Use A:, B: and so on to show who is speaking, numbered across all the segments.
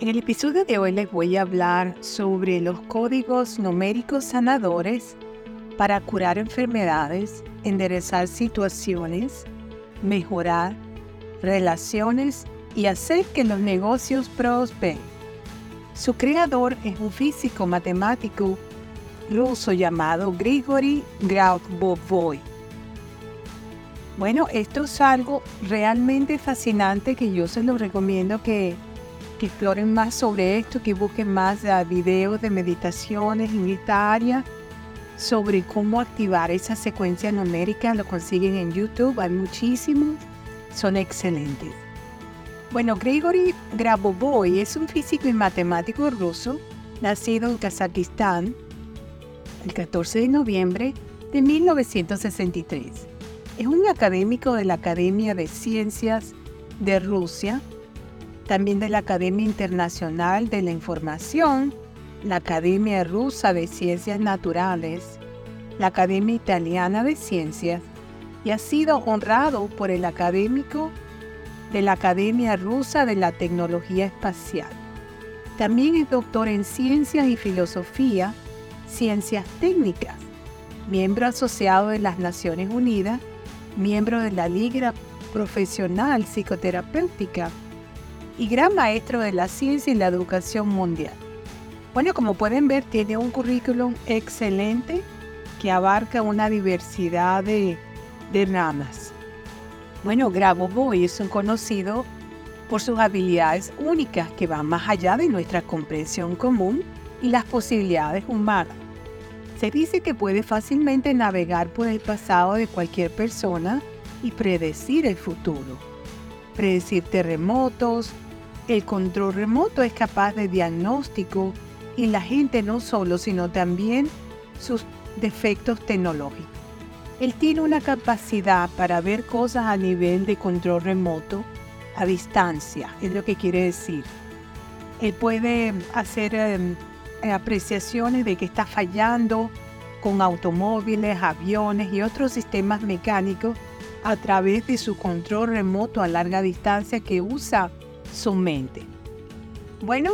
A: En el episodio de hoy les voy a hablar sobre los códigos numéricos sanadores para curar enfermedades, enderezar situaciones, mejorar relaciones y hacer que los negocios prosperen. Su creador es un físico matemático ruso llamado Grigory Grabovoi. Bueno, esto es algo realmente fascinante que yo se lo recomiendo que, que exploren más sobre esto, que busquen más uh, videos de meditaciones en esta área sobre cómo activar esa secuencia numérica. Lo consiguen en YouTube, hay muchísimos, son excelentes. Bueno, Grigory Grabovoi es un físico y matemático ruso, nacido en Kazajistán el 14 de noviembre de 1963 es un académico de la Academia de Ciencias de Rusia, también de la Academia Internacional de la Información, la Academia Rusa de Ciencias Naturales, la Academia Italiana de Ciencias y ha sido honrado por el académico de la Academia Rusa de la Tecnología Espacial. También es doctor en Ciencias y Filosofía, Ciencias Técnicas, miembro asociado de las Naciones Unidas miembro de la Liga Profesional Psicoterapéutica y gran maestro de la ciencia y la educación mundial. Bueno, como pueden ver, tiene un currículum excelente que abarca una diversidad de, ramas. Bueno, Grabovoi es un conocido por sus habilidades únicas que van más allá de nuestra comprensión común y las posibilidades humanas. Se dice que puede fácilmente navegar por el pasado de cualquier persona y predecir el futuro. Predecir terremotos, el control remoto es capaz de diagnóstico y la gente no solo, sino también sus defectos tecnológicos. Él tiene una capacidad para ver cosas a nivel de control remoto a distancia, es lo que quiere decir. Él puede hacer em, apreciaciones de que está fallando con automóviles, aviones y otros sistemas mecánicos a través de su control remoto a larga distancia que usa su mente. Bueno,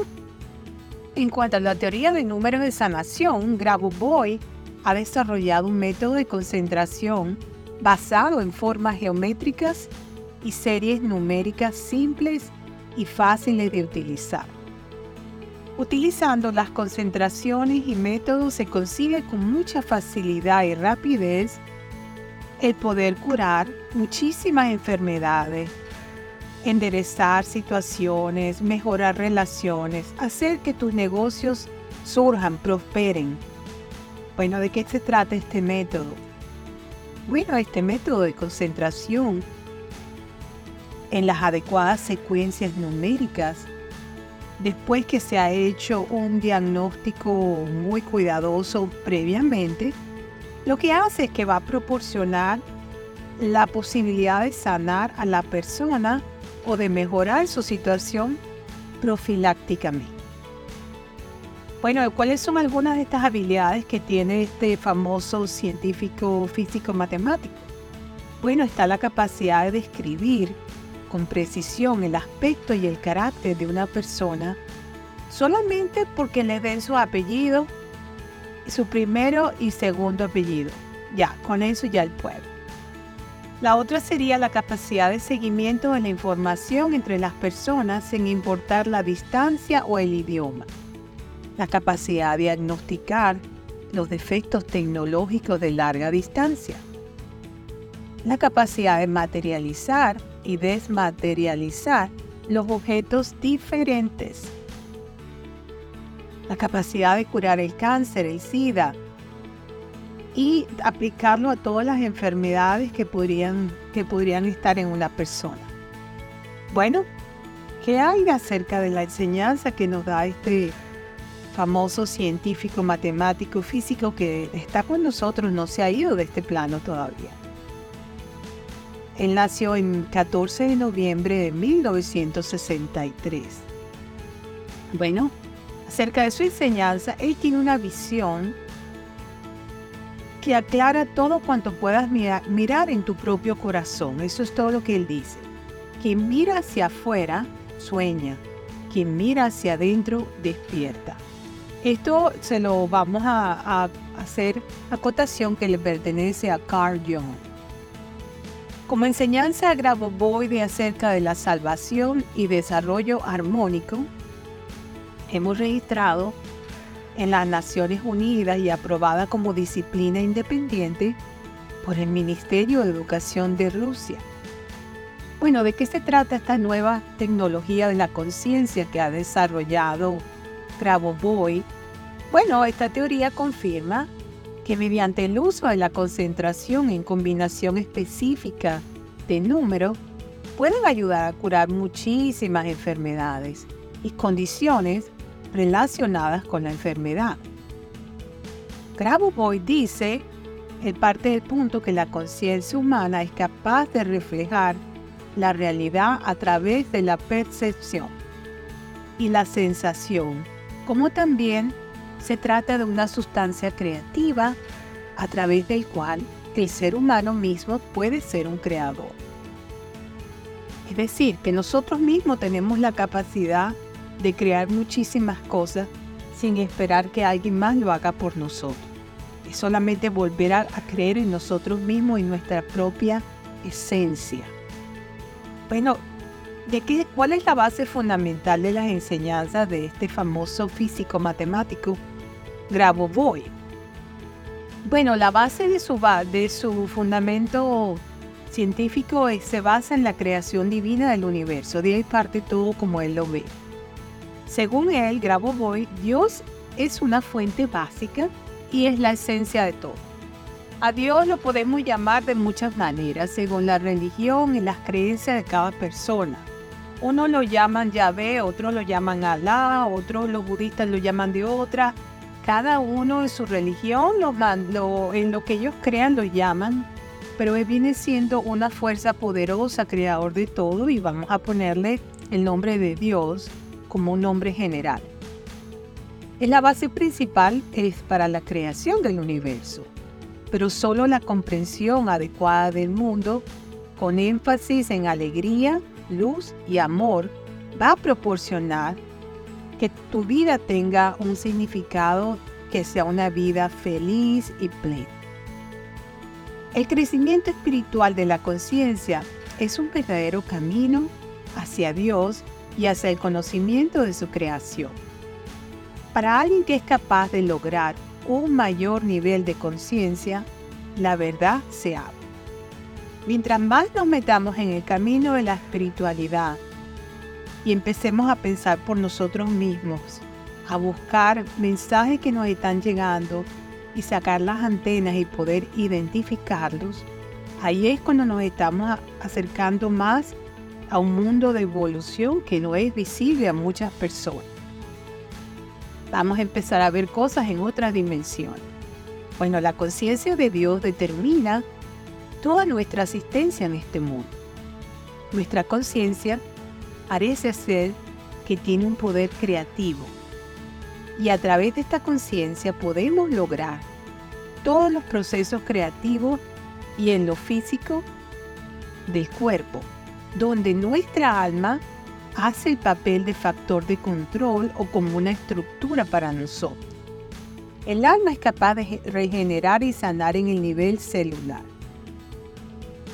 A: en cuanto a la teoría de números de sanación, Grabovoi ha desarrollado un método de concentración basado en formas geométricas y series numéricas simples y fáciles de utilizar. Utilizando las concentraciones y métodos se consigue con mucha facilidad y rapidez el poder curar muchísimas enfermedades, enderezar situaciones, mejorar relaciones, hacer que tus negocios surjan, prosperen. Bueno, ¿de qué se trata este método? Bueno, este método de concentración en las adecuadas secuencias numéricas después que se ha hecho un diagnóstico muy cuidadoso previamente, lo que hace es que va a proporcionar la posibilidad de sanar a la persona o de mejorar su situación profilácticamente. Bueno, ¿cuáles son algunas de estas habilidades que tiene este famoso científico físico matemático? Bueno, está la capacidad de describir con precisión el aspecto y el carácter de una persona solamente porque le den su apellido, su primero y segundo apellido. Ya, con eso ya el pueblo. La otra sería la capacidad de seguimiento de la información entre las personas sin importar la distancia o el idioma. La capacidad de diagnosticar los defectos tecnológicos de larga distancia. La capacidad de materializar y desmaterializar los objetos diferentes. La capacidad de curar el cáncer, el SIDA y aplicarlo a todas las enfermedades que podrían, que podrían estar en una persona. Bueno, ¿qué hay acerca de la enseñanza que nos da este famoso científico, matemático, físico que está con nosotros, no se ha ido de este plano todavía? Él nació en 14 de noviembre de 1963. Bueno, acerca de su enseñanza, él tiene una visión que aclara todo cuanto puedas mirar, en tu propio corazón. Eso es todo lo que él dice. Quien mira hacia afuera, sueña. quien mira hacia adentro despierta. Esto se lo vamos a, hacer acotación que le pertenece a Carl Jung. Como enseñanza de acerca de la salvación y desarrollo armónico, hemos registrado en las Naciones Unidas y aprobada como disciplina independiente por el Ministerio de Educación de Rusia. Bueno, ¿de qué se trata esta nueva tecnología de la conciencia que ha desarrollado Grabovoi? Bueno, esta teoría confirma que mediante el uso de la concentración en combinación específica de números, pueden ayudar a curar muchísimas enfermedades y condiciones relacionadas con la enfermedad. Grabovoi dice, en parte del punto que la conciencia humana es capaz de reflejar la realidad a través de la percepción y la sensación, como también se trata de una sustancia creativa a través del cual el ser humano mismo puede ser un creador. Es decir, que nosotros mismos tenemos la capacidad de crear muchísimas cosas sin esperar que alguien más lo haga por nosotros. Es solamente volver a, creer en nosotros mismos y nuestra propia esencia. Bueno, ¿de qué, ¿cuál es la base fundamental de las enseñanzas de este famoso físico matemático Grabovoi? Bueno, la base de su, de su fundamento científico se basa en la creación divina del universo. De ahí parte todo como él lo ve. Según él, Grabovoi, Dios es una fuente básica y es la esencia de todo. A Dios lo podemos llamar de muchas maneras, según la religión y las creencias de cada persona. Unos lo llaman Yahvé, otros lo llaman Alá, otros los budistas lo llaman de otra. Cada uno en su religión, lo, en lo que ellos crean, lo llaman, pero él viene siendo una fuerza poderosa, creador de todo, y vamos a ponerle el nombre de Dios como un nombre general. Es la base principal es para la creación del universo, pero solo la comprensión adecuada del mundo, con énfasis en alegría, luz y amor, va a proporcionar que tu vida tenga un significado que sea una vida feliz y plena. El crecimiento espiritual de la conciencia es un verdadero camino hacia Dios y hacia el conocimiento de su creación. Para alguien que es capaz de lograr un mayor nivel de conciencia, la verdad se abre. Mientras más nos metamos en el camino de la espiritualidad y empecemos a pensar por nosotros mismos, a buscar mensajes que nos están llegando y sacar las antenas y poder identificarlos, ahí es cuando nos estamos acercando más a un mundo de evolución que no es visible a muchas personas. Vamos a empezar a ver cosas en otras dimensiones. Bueno, la conciencia de Dios determina toda nuestra asistencia en este mundo. Nuestra conciencia parece ser que tiene un poder creativo y a través de esta conciencia podemos lograr todos los procesos creativos y en lo físico del cuerpo donde nuestra alma hace el papel de factor de control o como una estructura para nosotros. El alma es capaz de regenerar y sanar en el nivel celular.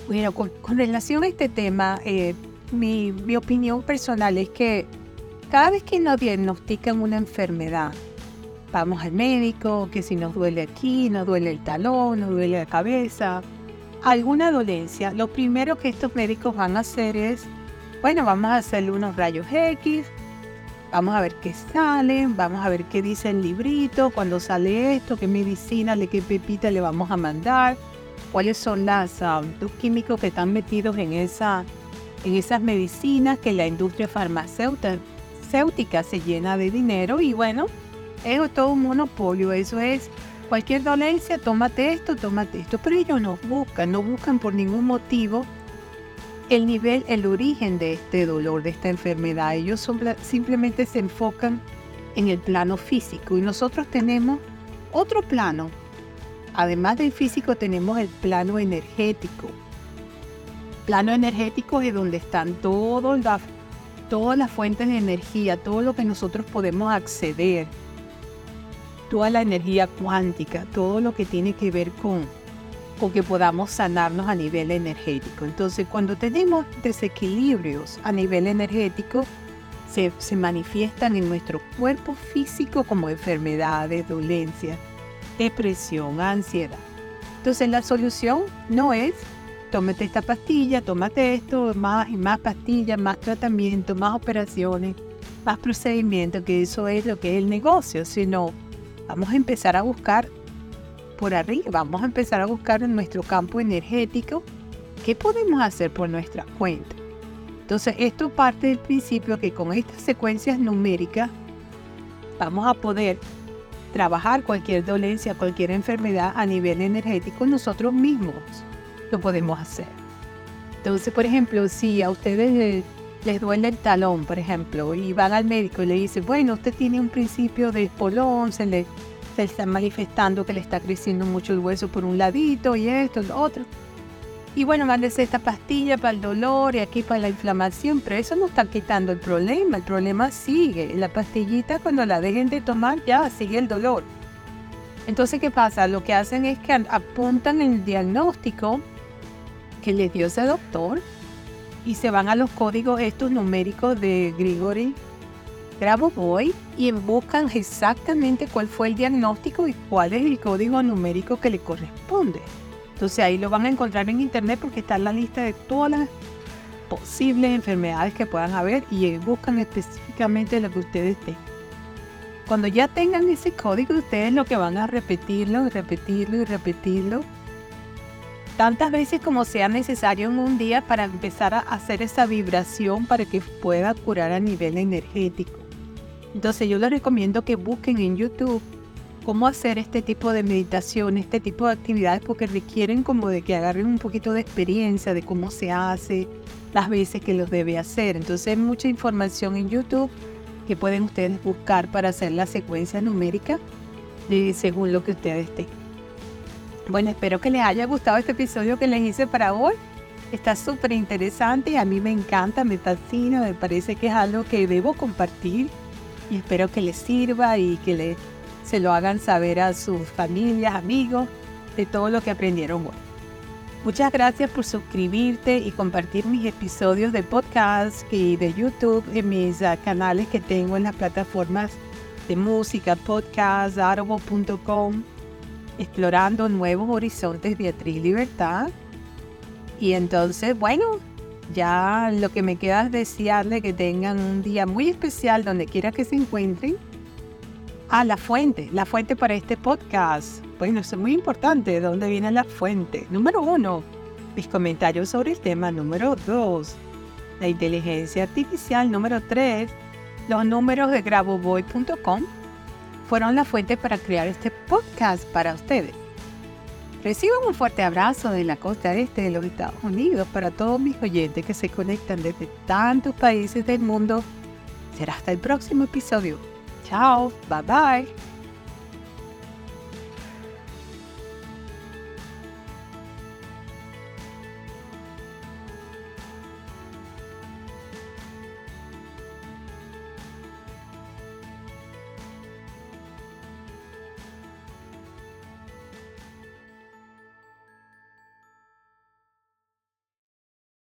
A: Bueno, con, relación a este tema, eh, mi, mi opinión personal es que cada vez que nos diagnostican una enfermedad, vamos al médico, que si nos duele aquí, nos duele el talón, nos duele la cabeza, alguna dolencia, lo primero que estos médicos van a hacer es, bueno, vamos a hacerle unos rayos X, vamos a ver qué salen, vamos a ver qué dice el librito, cuando sale esto, qué medicina, qué pepita le vamos a mandar, cuáles son las, um, los químicos que están metidos en, esa, en esas medicinas que la industria farmacéutica se llena de dinero y bueno, es todo un monopolio, eso es cualquier dolencia, tómate esto, tómate esto. Pero ellos no buscan, no buscan por ningún motivo el nivel, el origen de este dolor, de esta enfermedad. Ellos simplemente se enfocan en el plano físico y nosotros tenemos otro plano. Además del físico tenemos el plano energético. Plano energético es donde están todos todas las fuentes de energía, todo lo que nosotros podemos acceder, toda la energía cuántica, todo lo que tiene que ver con, con que podamos sanarnos a nivel energético. Entonces, cuando tenemos desequilibrios a nivel energético, se, se manifiestan en nuestro cuerpo físico como enfermedades, dolencias, depresión, ansiedad. Entonces, la solución no es tómate esta pastilla, tómate esto, más y más pastillas, más tratamiento, más operaciones, más procedimientos, que eso es lo que es el negocio, sino vamos a empezar a buscar por arriba, vamos a empezar a buscar en nuestro campo energético qué podemos hacer por nuestra cuenta. Entonces, esto parte del principio que con estas secuencias numéricas vamos a poder trabajar cualquier dolencia, cualquier enfermedad a nivel energético nosotros mismos lo podemos hacer. Entonces, por ejemplo, si a ustedes les, duele el talón, por ejemplo, y van al médico y le dicen, bueno, usted tiene un principio de espolón, se le está manifestando que le está creciendo mucho el hueso por un ladito y esto, lo otro. Y bueno, mándese esta pastilla para el dolor y aquí para la inflamación, pero eso no está quitando el problema, el problema sigue. La pastillita cuando la dejen de tomar ya sigue el dolor. Entonces, ¿qué pasa? Lo que hacen es que apuntan el diagnóstico que les dio ese doctor y se van a los códigos estos numéricos de Grigori Grabovoi y buscan exactamente cuál fue el diagnóstico y cuál es el código numérico que le corresponde. Entonces ahí lo van a encontrar en internet porque está en la lista de todas las posibles enfermedades que puedan haber y buscan específicamente lo que ustedes tengan. Cuando ya tengan ese código, ustedes lo que van a repetirlo y repetirlo y repetirlo tantas veces como sea necesario en un día para empezar a hacer esa vibración para que pueda curar a nivel energético. Entonces yo les recomiendo que busquen en YouTube cómo hacer este tipo de meditación, este tipo de actividades, porque requieren como de que agarren un poquito de experiencia de cómo se hace, las veces que los debe hacer. Entonces hay mucha información en YouTube que pueden ustedes buscar para hacer la secuencia numérica de, según lo que ustedes tengan. Bueno, espero que les haya gustado este episodio que les hice para hoy. Está súper interesante, a mí me encanta, me fascina, me parece que es algo que debo compartir y espero que les sirva y que le, se lo hagan saber a sus familias, amigos, de todo lo que aprendieron hoy. Muchas gracias por suscribirte y compartir mis episodios de podcast y de YouTube en mis ah, canales que tengo en las plataformas de música, podcast, audible.com explorando nuevos horizontes Beatriz Libertad. Y entonces, bueno, ya lo que me queda es desearle que tengan un día muy especial donde quiera que se encuentren. Ah, la fuente, la fuente para este podcast. Bueno, es muy importante, ¿de dónde viene la fuente? Número uno, mis comentarios sobre el tema. Número dos, la inteligencia artificial. Número tres, los números de graboboy.com fueron la fuente para crear este podcast para ustedes. Reciban un fuerte abrazo de la costa este de los Estados Unidos para todos mis oyentes que se conectan desde tantos países del mundo. Será hasta el próximo episodio. Chao, bye bye.